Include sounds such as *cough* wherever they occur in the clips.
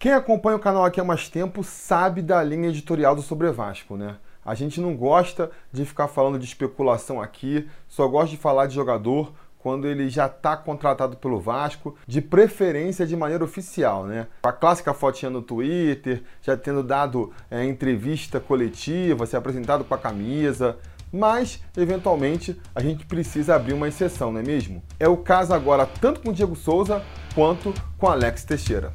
Quem acompanha o canal aqui há mais tempo sabe da linha editorial do Sobre Vasco, né? A gente não gosta de ficar falando de especulação aqui, só gosta de falar de jogador quando ele já está contratado pelo Vasco, de preferência de maneira oficial, né? A clássica fotinha no Twitter, já tendo dado é, entrevista coletiva, se apresentado com a camisa. Mas, eventualmente, a gente precisa abrir uma exceção, não é mesmo? É o caso agora tanto com o Diego Souza quanto com Alex Teixeira.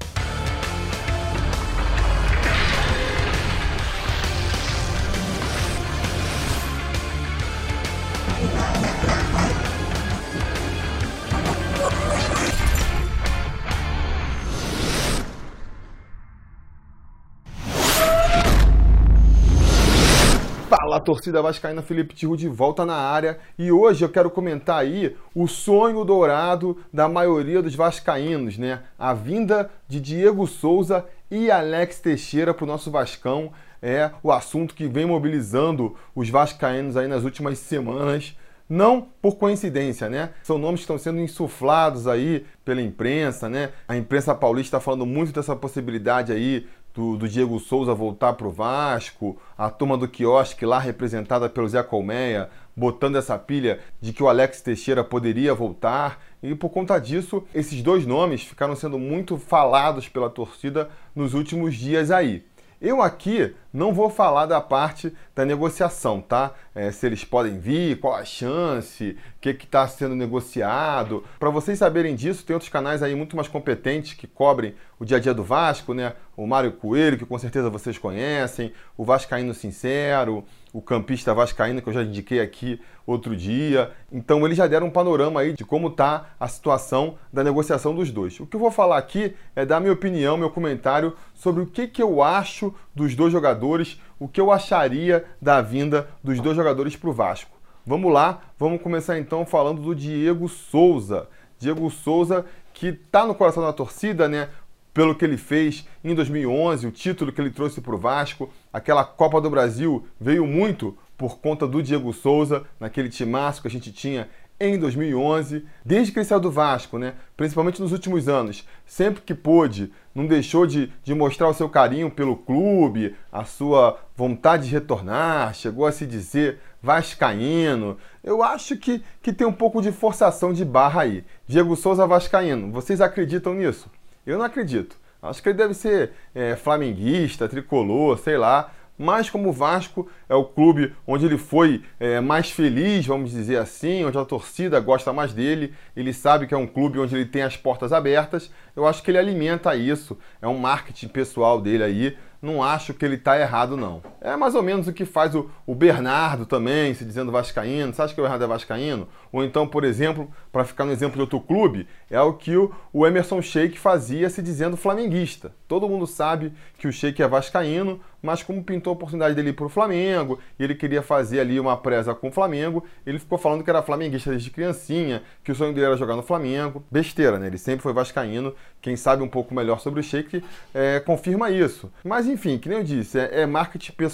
Fala torcida vascaína, Felipe Tiru de volta na área e hoje eu quero comentar aí o sonho dourado da maioria dos vascaínos, né? A vinda de Diego Souza e Alex Teixeira para o nosso Vascão é o assunto que vem mobilizando os vascaínos aí nas últimas semanas. Não por coincidência, né? São nomes que estão sendo insuflados aí pela imprensa, né? A imprensa paulista está falando muito dessa possibilidade aí do, do Diego Souza voltar para o Vasco, a turma do quiosque lá representada pelo Zé Colmeia, botando essa pilha de que o Alex Teixeira poderia voltar. E por conta disso, esses dois nomes ficaram sendo muito falados pela torcida nos últimos dias aí. Eu aqui não vou falar da parte da negociação, tá? É, se eles podem vir, qual a chance, o que está sendo negociado. Para vocês saberem disso, tem outros canais aí muito mais competentes que cobrem o dia a dia do Vasco, né? O Mário Coelho, que com certeza vocês conhecem, o Vascaíno Sincero, o campista vascaíno que eu já indiquei aqui outro dia. Então eles já deram um panorama aí de como está a situação da negociação dos dois. O que eu vou falar aqui é dar minha opinião, meu comentário sobre o que, que eu acho dos dois jogadores, o que eu acharia da vinda dos dois jogadores para o Vasco. Vamos lá, vamos começar então falando do Diego Souza. Diego Souza que está no coração da torcida, né? Pelo que ele fez em 2011, o título que ele trouxe para o Vasco, aquela Copa do Brasil veio muito por conta do Diego Souza, naquele timaço que a gente tinha em 2011, desde que ele saiu do Vasco, né? principalmente nos últimos anos, sempre que pôde, não deixou de, de mostrar o seu carinho pelo clube, a sua vontade de retornar, chegou a se dizer vascaíno. Eu acho que, que tem um pouco de forçação de barra aí. Diego Souza vascaíno, vocês acreditam nisso? Eu não acredito. Acho que ele deve ser é, flamenguista, tricolor, sei lá. Mas como o Vasco é o clube onde ele foi é, mais feliz, vamos dizer assim, onde a torcida gosta mais dele, ele sabe que é um clube onde ele tem as portas abertas, eu acho que ele alimenta isso. É um marketing pessoal dele aí não acho que ele está errado, não. É mais ou menos o que faz o, o, Bernardo também, se dizendo vascaíno. Você acha que o Bernardo é vascaíno? Ou então, por exemplo, para ficar no exemplo de outro clube, é o que o, o Emerson Sheik fazia se dizendo flamenguista. Todo mundo sabe que o Sheik é vascaíno, mas como pintou a oportunidade dele para o Flamengo, e ele queria fazer ali uma presa com o Flamengo, ele ficou falando que era flamenguista desde criancinha, que o sonho dele era jogar no Flamengo. Besteira, né? Ele sempre foi vascaíno. Quem sabe um pouco melhor sobre o Sheik é, confirma isso. Mas enfim, que nem eu disse, é, é marketing pessoal,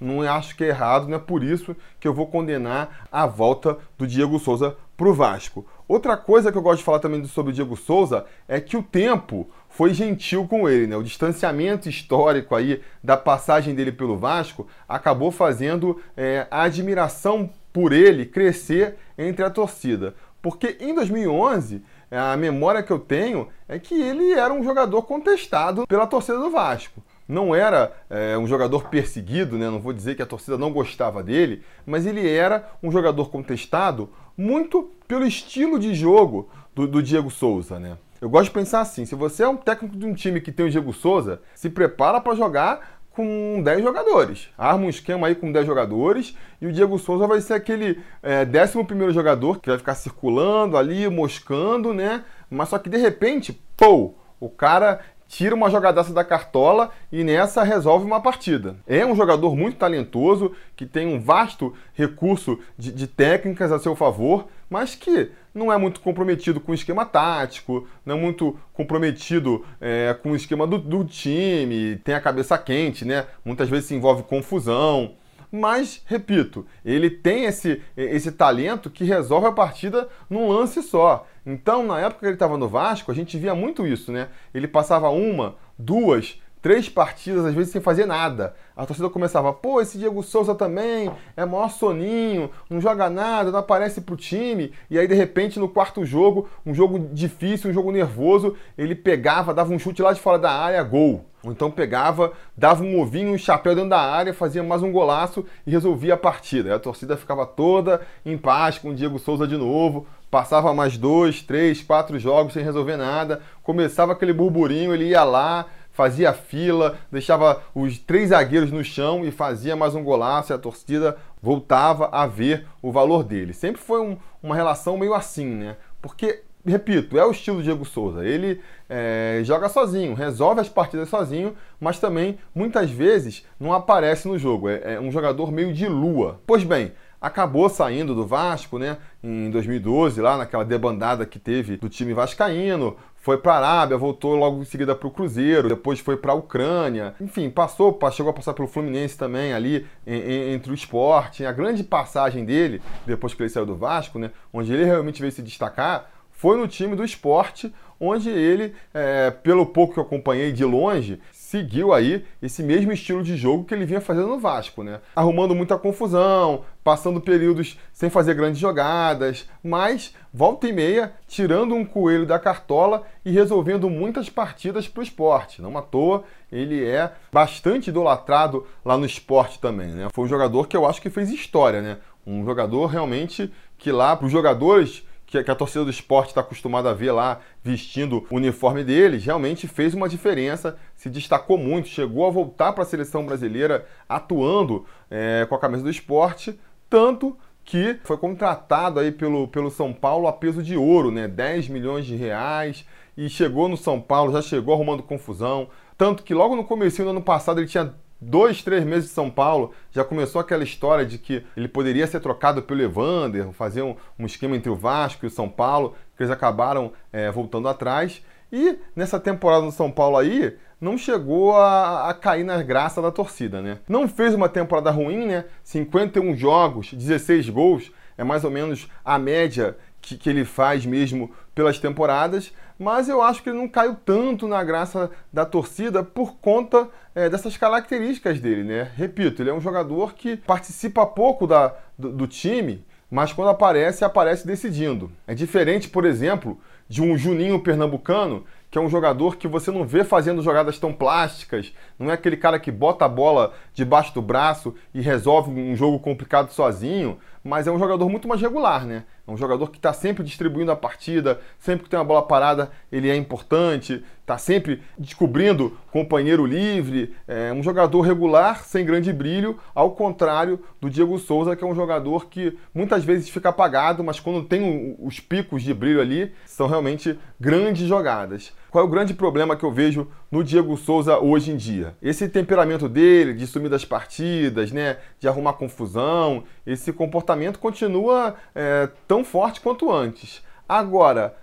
não acho que é errado, não é por isso que eu vou condenar a volta do Diego Souza para o Vasco. Outra coisa que eu gosto de falar também sobre o Diego Souza é que o tempo foi gentil com ele, né? O distanciamento histórico aí da passagem dele pelo Vasco acabou fazendo é, a admiração por ele crescer entre a torcida. Porque em 2011 a memória que eu tenho é que ele era um jogador contestado pela torcida do Vasco não era é, um jogador perseguido, né? não vou dizer que a torcida não gostava dele, mas ele era um jogador contestado muito pelo estilo de jogo do, do Diego Souza. Né? Eu gosto de pensar assim: se você é um técnico de um time que tem o Diego Souza, se prepara para jogar com 10 jogadores. Arma um esquema aí com 10 jogadores e o Diego Souza vai ser aquele é, 11 jogador que vai ficar circulando ali, moscando, né? Mas só que de repente, pô, o cara tira uma jogadaça da cartola e nessa resolve uma partida. É um jogador muito talentoso, que tem um vasto recurso de, de, técnicas a seu favor, mas que não é muito comprometido com o esquema tático, não é muito comprometido é, com o esquema do, do time, tem a cabeça quente, né? Muitas vezes se envolve confusão. Mas, repito, ele tem esse, esse talento que resolve a partida num lance só. Então, na época que ele estava no Vasco, a gente via muito isso, né? Ele passava uma, duas, três partidas, às vezes sem fazer nada. A torcida começava, pô, esse Diego Souza também é maior soninho, não joga nada, não aparece pro time. E aí, de repente, no quarto jogo, um jogo difícil, um jogo nervoso, ele pegava, dava um chute lá de fora da área, gol. Ou então pegava, dava um ovinho, um chapéu dentro da área, fazia mais um golaço e resolvia a partida. A torcida ficava toda em paz com o Diego Souza de novo, passava mais dois, três, quatro jogos sem resolver nada, começava aquele burburinho, ele ia lá, fazia fila, deixava os três zagueiros no chão e fazia mais um golaço e a torcida voltava a ver o valor dele. Sempre foi um, uma relação meio assim, né? Porque, repito, é o estilo Diego Souza. Ele é, joga sozinho, resolve as partidas sozinho, mas também muitas vezes não aparece no jogo. É, é um jogador meio de lua. Pois bem, acabou saindo do Vasco, né? Em 2012, lá naquela debandada que teve do time vascaíno, foi para a Arábia, voltou logo em seguida para o Cruzeiro, depois foi para a Ucrânia, enfim, passou, chegou a passar pelo Fluminense também ali entre o esporte. A grande passagem dele, depois que ele saiu do Vasco, né, onde ele realmente veio se destacar, foi no time do esporte, onde ele, é, pelo pouco que eu acompanhei de longe, seguiu aí esse mesmo estilo de jogo que ele vinha fazendo no Vasco, né? Arrumando muita confusão, passando períodos sem fazer grandes jogadas, mas volta e meia tirando um coelho da cartola e resolvendo muitas partidas para o esporte. Não à toa, ele é bastante idolatrado lá no esporte também, né? Foi um jogador que eu acho que fez história, né? Um jogador realmente que lá para os jogadores que, a torcida do esporte está acostumada a ver lá vestindo o uniforme deles, realmente fez uma diferença, se destacou muito, chegou a voltar para a seleção brasileira atuando é, com a camisa do esporte, tanto que foi contratado aí pelo, pelo São Paulo a peso de ouro, né? 10 milhões de reais, e chegou no São Paulo, já chegou arrumando confusão, tanto que logo no começo do ano passado ele tinha dois, três meses de São Paulo, já começou aquela história de que ele poderia ser trocado pelo Evander, fazer um, um esquema entre o Vasco e o São Paulo, que eles acabaram é, voltando atrás. E nessa temporada no São Paulo aí, não chegou a, a, cair nas graças da torcida, né? Não fez uma temporada ruim, né? 51 jogos, 16 gols, é mais ou menos a média que, que ele faz mesmo pelas temporadas, mas eu acho que ele não caiu tanto na graça da torcida por conta é, dessas características dele, né? Repito, ele é um jogador que participa pouco da, do, do time, mas quando aparece, aparece decidindo. É diferente, por exemplo, de um Juninho pernambucano, que é um jogador que você não vê fazendo jogadas tão plásticas, não é aquele cara que bota a bola debaixo do braço e resolve um jogo complicado sozinho, mas é um jogador muito mais regular, né? É um jogador que está sempre distribuindo a partida, sempre que tem uma bola parada ele é importante, está sempre descobrindo companheiro livre, é um jogador regular, sem grande brilho, ao contrário do Diego Souza, que é um jogador que muitas vezes fica apagado, mas quando tem os picos de brilho ali, são realmente grandes jogadas. Qual é o grande problema que eu vejo no Diego Souza hoje em dia? Esse temperamento dele, de sumir das partidas, né, de arrumar confusão, esse comportamento continua é, tão forte quanto antes. Agora,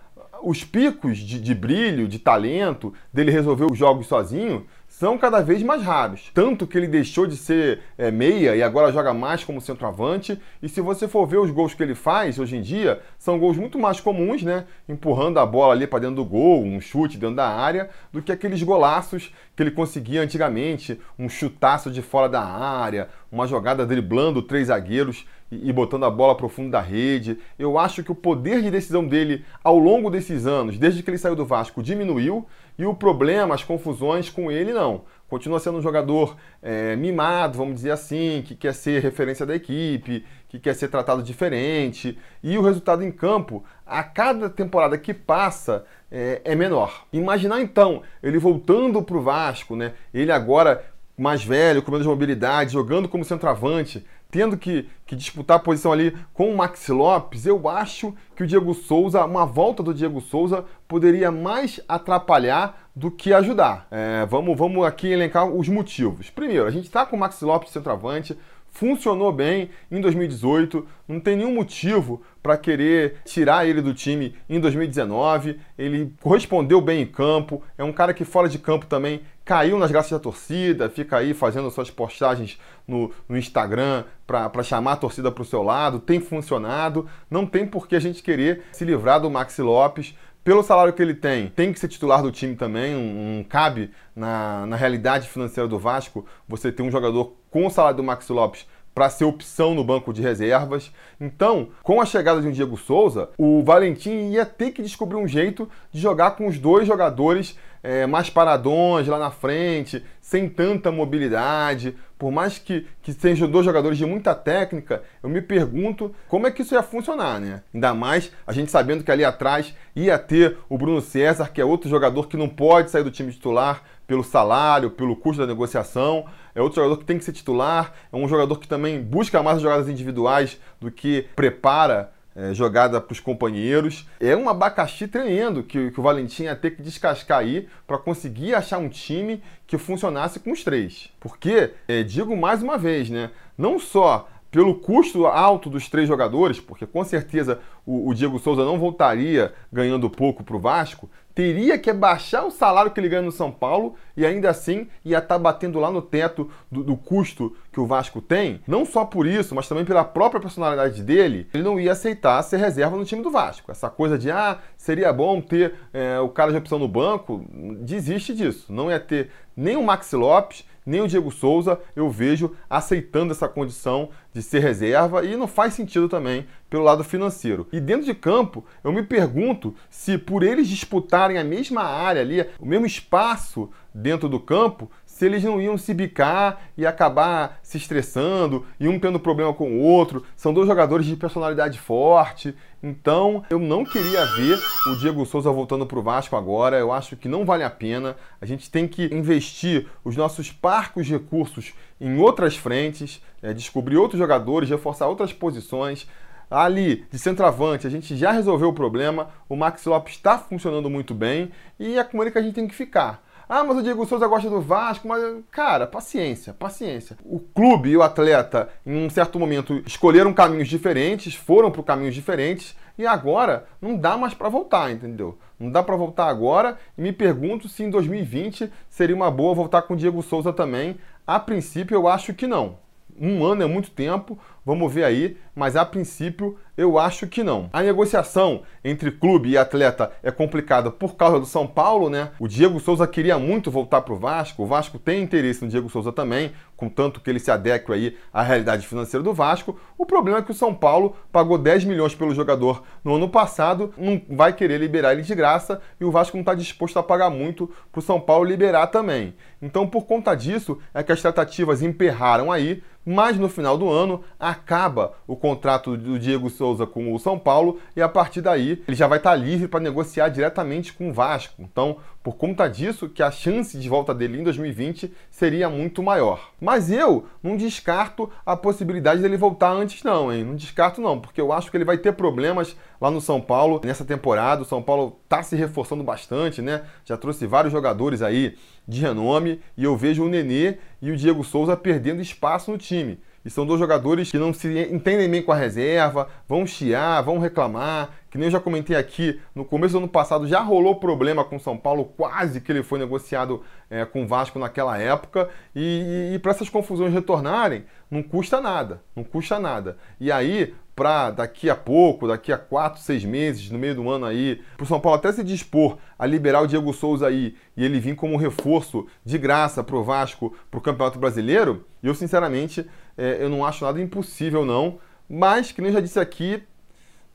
os picos de, de brilho, de talento, dele resolver os jogos sozinho, são cada vez mais raros. Tanto que ele deixou de ser é, meia e agora joga mais como centroavante. E se você for ver os gols que ele faz hoje em dia, são gols muito mais comuns, né? Empurrando a bola ali para dentro do gol, um chute dentro da área, do que aqueles golaços que ele conseguia antigamente, um chutaço de fora da área, uma jogada driblando três zagueiros e, e botando a bola para o fundo da rede. Eu acho que o poder de decisão dele ao longo desses anos, desde que ele saiu do Vasco, diminuiu e o problema, as confusões com ele, não. Continua sendo um jogador é, mimado, vamos dizer assim, que quer ser referência da equipe, que quer ser tratado diferente. E o resultado em campo, a cada temporada que passa, é, é menor. Imaginar então ele voltando para o Vasco, né? ele agora mais velho, com menos mobilidade, jogando como centroavante, tendo que, que, disputar a posição ali com o Maxi Lopes, eu acho que o Diego Souza, uma volta do Diego Souza, poderia mais atrapalhar do que ajudar. É, vamos, vamos aqui elencar os motivos. Primeiro, a gente está com o Maxi Lopes centroavante, funcionou bem em 2018, não tem nenhum motivo para querer tirar ele do time em 2019. Ele correspondeu bem em campo, é um cara que fora de campo também caiu nas graças da torcida, fica aí fazendo suas postagens no, no Instagram para chamar a torcida para o seu lado, tem funcionado, não tem por que a gente querer se livrar do Maxi Lopes pelo salário que ele tem, tem que ser titular do time também, não, não cabe na, na realidade financeira do Vasco você ter um jogador com o salário do Maxi Lopes para ser opção no banco de reservas. Então, com a chegada de um Diego Souza, o Valentim ia ter que descobrir um jeito de jogar com os dois jogadores é, mais paradões lá na frente, sem tanta mobilidade. Por mais que, que sejam dois jogadores de muita técnica, eu me pergunto como é que isso ia funcionar, né? Ainda mais a gente sabendo que ali atrás ia ter o Bruno César, que é outro jogador que não pode sair do time titular pelo salário, pelo custo da negociação. É outro jogador que tem que ser titular, é um jogador que também busca mais jogadas individuais do que prepara é, jogada para os companheiros. É um abacaxi tremendo que, que o Valentim ia ter que descascar aí para conseguir achar um time que funcionasse com os três. Porque, é, digo mais uma vez, né? Não só pelo custo alto dos três jogadores, porque com certeza o, o Diego Souza não voltaria ganhando pouco para o Vasco, teria que baixar o salário que ele ganha no São Paulo e ainda assim ia estar tá batendo lá no teto do, do, custo que o Vasco tem. Não só por isso, mas também pela própria personalidade dele, ele não ia aceitar ser reserva no time do Vasco. Essa coisa de, ah, seria bom ter é, o cara de opção no banco, desiste disso. Não ia ter nem o Maxi Lopes, nem o Diego Souza eu vejo aceitando essa condição de ser reserva e não faz sentido também pelo lado financeiro. E dentro de campo, eu me pergunto se por eles disputarem a mesma área ali, o mesmo espaço dentro do campo, se eles não iam se bicar e acabar se estressando e um tendo problema com o outro. São dois jogadores de personalidade forte. Então, eu não queria ver o Diego Souza voltando para o Vasco agora. Eu acho que não vale a pena. A gente tem que investir os nossos parcos recursos em outras frentes, é, descobrir outros jogadores, reforçar outras posições. Ali, de centroavante, a gente já resolveu o problema. O Max Lopes está funcionando muito bem e é com ele que a gente tem que ficar. Ah, mas o Diego Souza gosta do Vasco, mas, cara, paciência, paciência. O clube e o atleta, em um certo momento, escolheram caminhos diferentes, foram para caminhos diferentes, e agora não dá mais para voltar, entendeu? Não dá para voltar agora, e me pergunto se em 2020 seria uma boa voltar com o Diego Souza também. A princípio, eu acho que não. Um ano é muito tempo, vamos ver aí, mas a princípio eu acho que não. A negociação entre clube e atleta é complicada por causa do São Paulo, né? O Diego Souza queria muito voltar para o Vasco, o Vasco tem interesse no Diego Souza também, contanto que ele se adeque aí à realidade financeira do Vasco. O problema é que o São Paulo pagou 10 milhões pelo jogador no ano passado, não vai querer liberar ele de graça e o Vasco não está disposto a pagar muito para o São Paulo liberar também. Então, por conta disso, é que as tratativas emperraram aí, mas no final do ano acaba o contrato do Diego Souza com o São Paulo e a partir daí ele já vai estar livre para negociar diretamente com o Vasco. Então, por conta disso, que a chance de volta dele em 2020 seria muito maior. Mas eu não descarto a possibilidade dele voltar antes não, hein? Não descarto não, porque eu acho que ele vai ter problemas lá no São Paulo nessa temporada. O São Paulo está se reforçando bastante, né? Já trouxe vários jogadores aí de renome e eu vejo o Nenê e o Diego Souza perdendo espaço no time. E são dois jogadores que não se entendem bem com a reserva, vão chiar, vão reclamar. Que nem eu já comentei aqui, no começo do ano passado já rolou problema com São Paulo, quase que ele foi negociado é, com o Vasco naquela época. E, e, e para essas confusões retornarem, não custa nada, não custa nada. E aí, para daqui a pouco, daqui a quatro, seis meses, no meio do ano aí, para o São Paulo até se dispor a liberar o Diego Souza aí e ele vir como reforço de graça para o Vasco para o Campeonato Brasileiro, eu sinceramente é, eu não acho nada impossível não, mas que nem eu já disse aqui,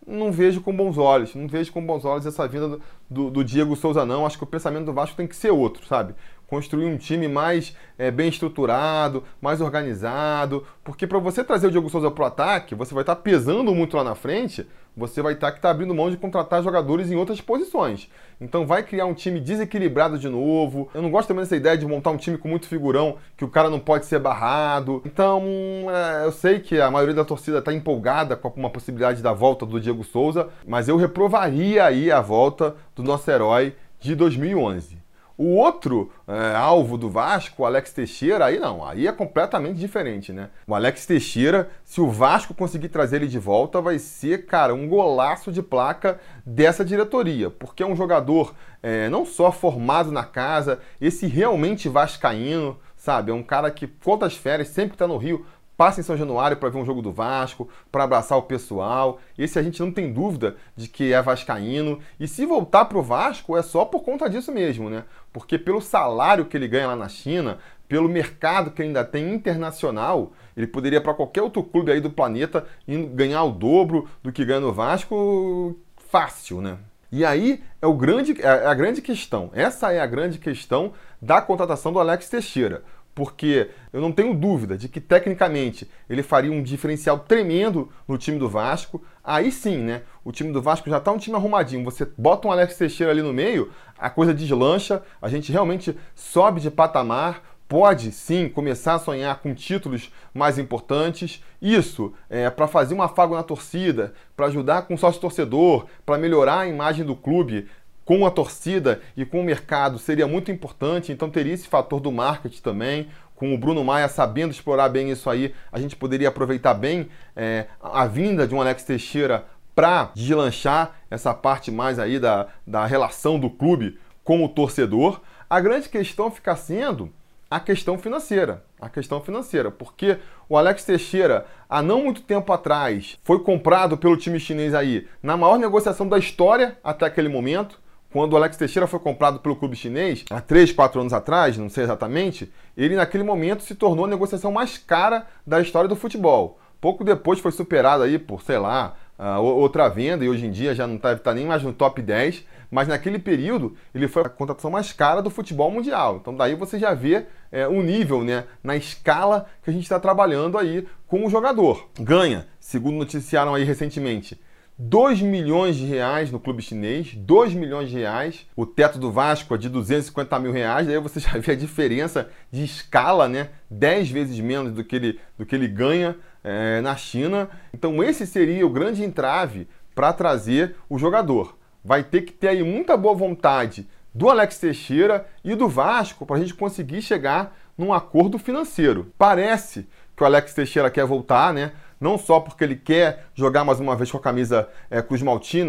não vejo com bons olhos, não vejo com bons olhos essa vinda do, do, Diego Souza não, acho que o pensamento do Vasco tem que ser outro, sabe? construir um time mais é, bem estruturado, mais organizado, porque para você trazer o Diogo Souza para o ataque, você vai estar tá pesando muito lá na frente, você vai estar que tá abrindo mão de contratar jogadores em outras posições. Então vai criar um time desequilibrado de novo. Eu não gosto também dessa ideia de montar um time com muito figurão, que o cara não pode ser barrado. Então, é, eu sei que a maioria da torcida está empolgada com uma possibilidade da volta do Diego Souza, mas eu reprovaria aí a volta do nosso herói de 2011. O outro é, alvo do Vasco, o Alex Teixeira, aí não, aí é completamente diferente, né? O Alex Teixeira, se o Vasco conseguir trazer ele de volta, vai ser, cara, um golaço de placa dessa diretoria, porque é um jogador é, não só formado na casa, esse realmente vascaíno, sabe? É um cara que, quantas férias, sempre que tá no Rio, passa em São Januário para ver um jogo do Vasco, para abraçar o pessoal. Esse a gente não tem dúvida de que é vascaíno. E se voltar para o Vasco é só por conta disso mesmo, né? Porque pelo salário que ele ganha lá na China, pelo mercado que ainda tem internacional, ele poderia para qualquer outro clube aí do planeta ganhar o dobro do que ganha no Vasco fácil, né? E aí é, o grande, é a grande questão. Essa é a grande questão da contratação do Alex Teixeira porque eu não tenho dúvida de que tecnicamente ele faria um diferencial tremendo no time do Vasco. Aí sim, né? O time do Vasco já está um time arrumadinho. Você bota um Alex Teixeira ali no meio, a coisa deslancha, a gente realmente sobe de patamar. Pode sim começar a sonhar com títulos mais importantes. Isso é para fazer um afago na torcida, para ajudar com o sócio torcedor, para melhorar a imagem do clube com a torcida e com o mercado seria muito importante, então teria esse fator do marketing também. Com o Bruno Maia sabendo explorar bem isso aí, a gente poderia aproveitar bem é, a vinda de um Alex Teixeira para deslanchar essa parte mais aí da, da relação do clube com o torcedor. A grande questão fica sendo a questão financeira. A questão financeira, porque o Alex Teixeira, há não muito tempo atrás, foi comprado pelo time chinês aí na maior negociação da história até aquele momento quando o Alex Teixeira foi comprado pelo clube chinês, há 3, 4 anos atrás, não sei exatamente, ele naquele momento se tornou a negociação mais cara da história do futebol. Pouco depois foi superado aí por, sei lá, outra venda e hoje em dia já não está tá nem mais no top 10, mas naquele período ele foi a contratação mais cara do futebol mundial. Então daí você já vê é, o nível, né, na escala que a gente está trabalhando aí com o jogador. Ganha, segundo noticiaram aí recentemente, 2 milhões de reais no clube chinês, 2 milhões de reais. O teto do Vasco é de 250 mil reais, daí você *laughs* já vê a diferença de escala, né? 10 vezes menos do que ele, do que ele ganha é, na China. Então esse seria o grande entrave para trazer o jogador. Vai ter que ter aí muita boa vontade do Alex Teixeira e do Vasco para a gente conseguir chegar num acordo financeiro. Parece que o Alex Teixeira quer voltar, né? Não só porque ele quer jogar mais uma vez com a camisa é, Cruz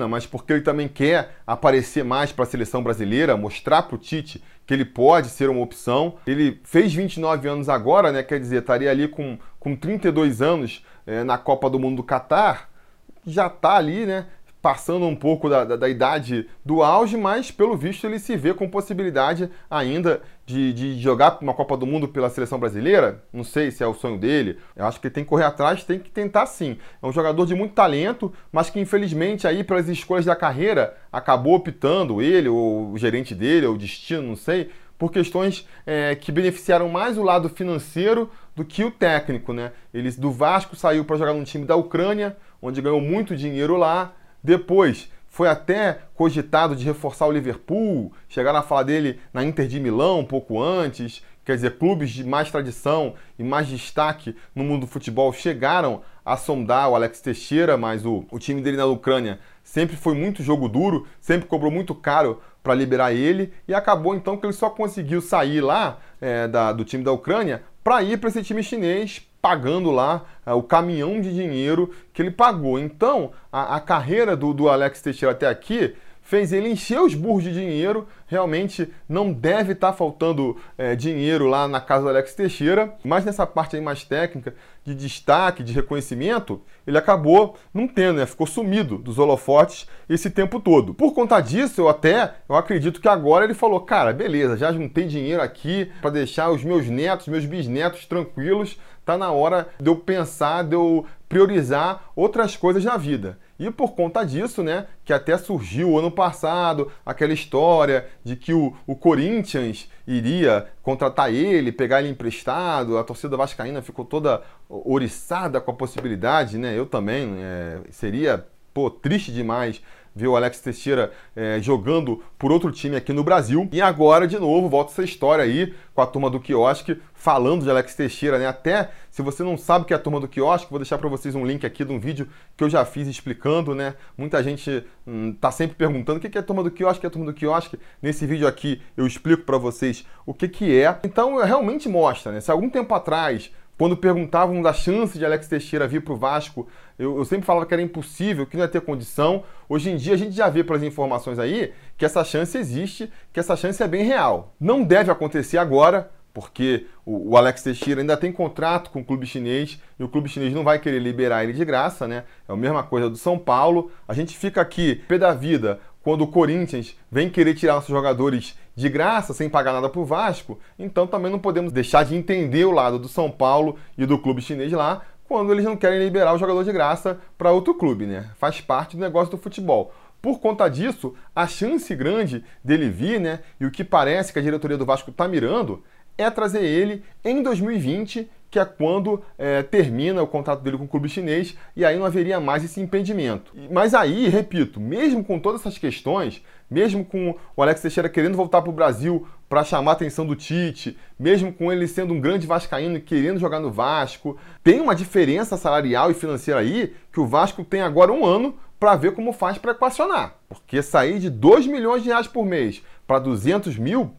mas porque ele também quer aparecer mais para a seleção brasileira, mostrar para o Tite que ele pode ser uma opção. Ele fez 29 anos agora, né? Quer dizer, estaria ali com, com 32 anos é, na Copa do Mundo do Catar. Já está ali, né? Passando um pouco da, da, da, idade do auge, mas pelo visto ele se vê com possibilidade ainda de, de jogar uma Copa do Mundo pela seleção brasileira. Não sei se é o sonho dele. Eu acho que ele tem que correr atrás, tem que tentar sim. É um jogador de muito talento, mas que infelizmente aí pelas escolhas da carreira acabou optando ele, ou o gerente dele, ou o destino, não sei, por questões é, que beneficiaram mais o lado financeiro do que o técnico, né? Ele do Vasco saiu para jogar num time da Ucrânia, onde ganhou muito dinheiro lá depois, foi até cogitado de reforçar o Liverpool, chegaram a falar dele na Inter de Milão um pouco antes. Quer dizer, clubes de mais tradição e mais destaque no mundo do futebol chegaram a sondar o Alex Teixeira, mas o, o time dele na Ucrânia sempre foi muito jogo duro, sempre cobrou muito caro para liberar ele e acabou então que ele só conseguiu sair lá é, da, do time da Ucrânia para ir para esse time chinês pagando lá uh, o caminhão de dinheiro que ele pagou. Então, a, a carreira do, do Alex Teixeira até aqui fez ele encher os burros de dinheiro. Realmente não deve estar tá faltando é, dinheiro lá na casa do Alex Teixeira, mas nessa parte aí mais técnica, de destaque, de reconhecimento, ele acabou não tendo, né? Ficou sumido dos holofotes esse tempo todo. Por conta disso, eu até eu acredito que agora ele falou: cara, beleza, já juntei dinheiro aqui para deixar os meus netos, meus bisnetos tranquilos. Tá na hora de eu pensar, de eu priorizar outras coisas na vida. E por conta disso, né, que até surgiu ano passado aquela história de que o, o Corinthians iria contratar ele, pegar ele emprestado, a torcida vascaína ficou toda oriçada com a possibilidade, né? Eu também, é, seria pô, triste demais ver o Alex Teixeira é, jogando por outro time aqui no Brasil. E agora, de novo, volta essa história aí com a turma do quiosque, falando de Alex Teixeira, né? Até se você não sabe o que é a turma do quiosque, vou deixar para vocês um link aqui de um vídeo que eu já fiz explicando, né? Muita gente hum, tá sempre perguntando o que é a turma do quiosque, o que é a turma do quiosque. Nesse vídeo aqui eu explico para vocês o que que é. Então, realmente mostra, né? Se algum tempo atrás quando perguntavam da chance de Alex Teixeira vir para o Vasco, eu, eu, sempre falava que era impossível, que não ia ter condição. Hoje em dia a gente já vê pelas informações aí que essa chance existe, que essa chance é bem real. Não deve acontecer agora, porque o, Alex Teixeira ainda tem contrato com o clube chinês e o clube chinês não vai querer liberar ele de graça, né? É a mesma coisa do São Paulo. A gente fica aqui, pé da vida, quando o Corinthians vem querer tirar nossos jogadores de graça, sem pagar nada para o Vasco, então também não podemos deixar de entender o lado do São Paulo e do clube chinês lá, quando eles não querem liberar o jogador de graça para outro clube, né? Faz parte do negócio do futebol. Por conta disso, a chance grande dele vir, né? E o que parece que a diretoria do Vasco está mirando é trazer ele em 2020, que é quando é, termina o contrato dele com o clube chinês, e aí não haveria mais esse impedimento. Mas aí, repito, mesmo com todas essas questões, mesmo com o Alex Teixeira querendo voltar para o Brasil para chamar a atenção do Tite, mesmo com ele sendo um grande vascaíno e querendo jogar no Vasco, tem uma diferença salarial e financeira aí que o Vasco tem agora um ano para ver como faz para equacionar. Porque sair de 2 milhões de reais por mês para 200 mil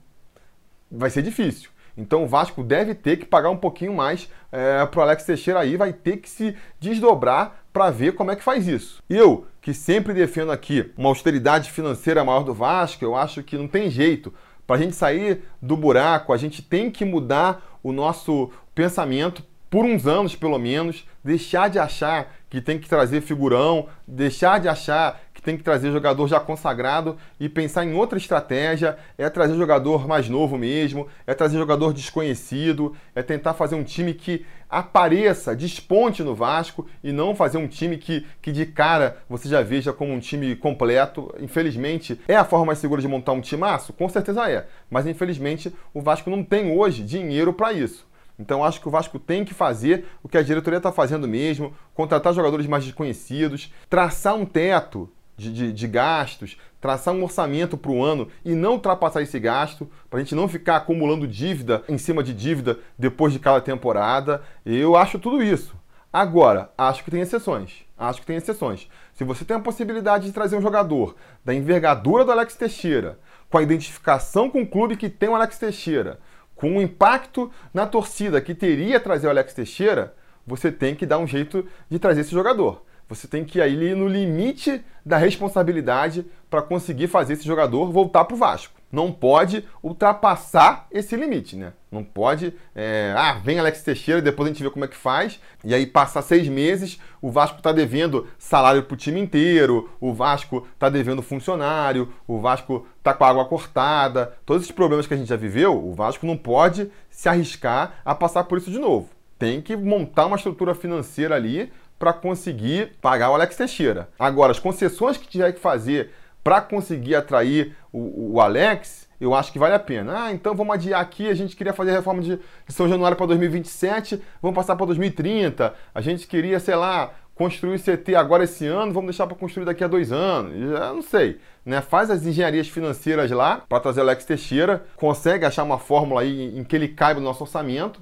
vai ser difícil. Então o Vasco deve ter que pagar um pouquinho mais é, para o Alex Teixeira aí, vai ter que se desdobrar para ver como é que faz isso. Eu, que sempre defendo aqui uma austeridade financeira maior do Vasco, eu acho que não tem jeito. Para a gente sair do buraco, a gente tem que mudar o nosso pensamento por uns anos pelo menos, deixar de achar que tem que trazer figurão, deixar de achar que tem que trazer jogador já consagrado e pensar em outra estratégia, é trazer jogador mais novo mesmo, é trazer jogador desconhecido, é tentar fazer um time que apareça, desponte no Vasco e não fazer um time que, que de cara você já veja como um time completo. Infelizmente, é a forma mais segura de montar um timaço? Com certeza é, mas infelizmente o Vasco não tem hoje dinheiro para isso. Então acho que o Vasco tem que fazer o que a diretoria está fazendo mesmo, contratar jogadores mais desconhecidos, traçar um teto de, de, de gastos, traçar um orçamento para o ano e não ultrapassar esse gasto, para a gente não ficar acumulando dívida em cima de dívida depois de cada temporada. Eu acho tudo isso. Agora, acho que tem exceções. Acho que tem exceções. Se você tem a possibilidade de trazer um jogador da envergadura do Alex Teixeira, com a identificação com o clube que tem o Alex Teixeira, com o impacto na torcida que teria trazer o Alex Teixeira, você tem que dar um jeito de trazer esse jogador. Você tem que ir no limite da responsabilidade para conseguir fazer esse jogador voltar para o Vasco. Não pode ultrapassar esse limite, né? Não pode, é, ah, vem Alex Teixeira, depois a gente vê como é que faz, e aí passa seis meses, o Vasco está devendo salário para o time inteiro, o Vasco está devendo funcionário, o Vasco está com a água cortada, todos esses problemas que a gente já viveu, o Vasco não pode se arriscar a passar por isso de novo. Tem que montar uma estrutura financeira ali para conseguir pagar o Alex Teixeira. Agora, as concessões que tiver que fazer para conseguir atrair o, o, Alex, eu acho que vale a pena. Ah, então vamos adiar aqui, a gente queria fazer a reforma de, de São Januário para 2027, vamos passar para 2030. A gente queria, sei lá, construir CT agora esse ano, vamos deixar para construir daqui a dois anos. Já não sei. Né? Faz as engenharias financeiras lá para trazer o Alex Teixeira, consegue achar uma fórmula aí em que ele caiba no nosso orçamento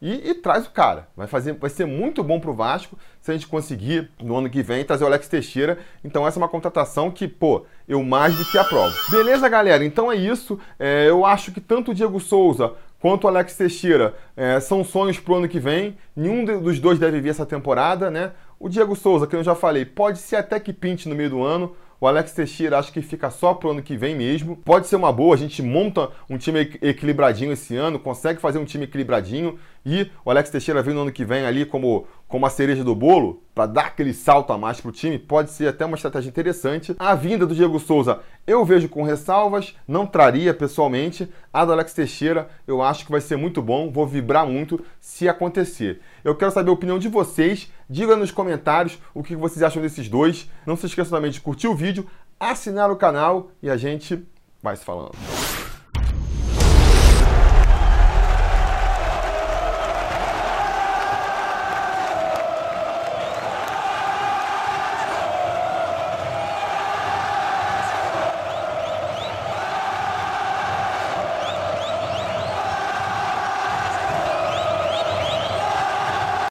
e, e, traz o cara. Vai, fazer, vai ser muito bom para o Vasco se a gente conseguir, no ano que vem, trazer o Alex Teixeira. Então, essa é uma contratação que, pô, eu mais do que aprovo. Beleza, galera? Então é isso. É, eu acho que tanto o Diego Souza quanto o Alex Teixeira é, são sonhos para o ano que vem. Nenhum dos dois deve vir essa temporada, né? O Diego Souza, que eu já falei, pode ser até que pinte no meio do ano. O Alex Teixeira acho que fica só pro ano que vem mesmo. Pode ser uma boa, a gente monta um time equilibradinho esse ano, consegue fazer um time equilibradinho e o Alex Teixeira vem no ano que vem ali como, como a cereja do bolo, para dar aquele salto a mais pro time, pode ser até uma estratégia interessante. A vinda do Diego Souza eu vejo com ressalvas, não traria pessoalmente. A do Alex Teixeira eu acho que vai ser muito bom, vou vibrar muito se acontecer. Eu quero saber a opinião de vocês, diga nos comentários o que vocês acham desses dois. Não se esqueça também de curtir o vídeo, assinar o canal e a gente vai se falando.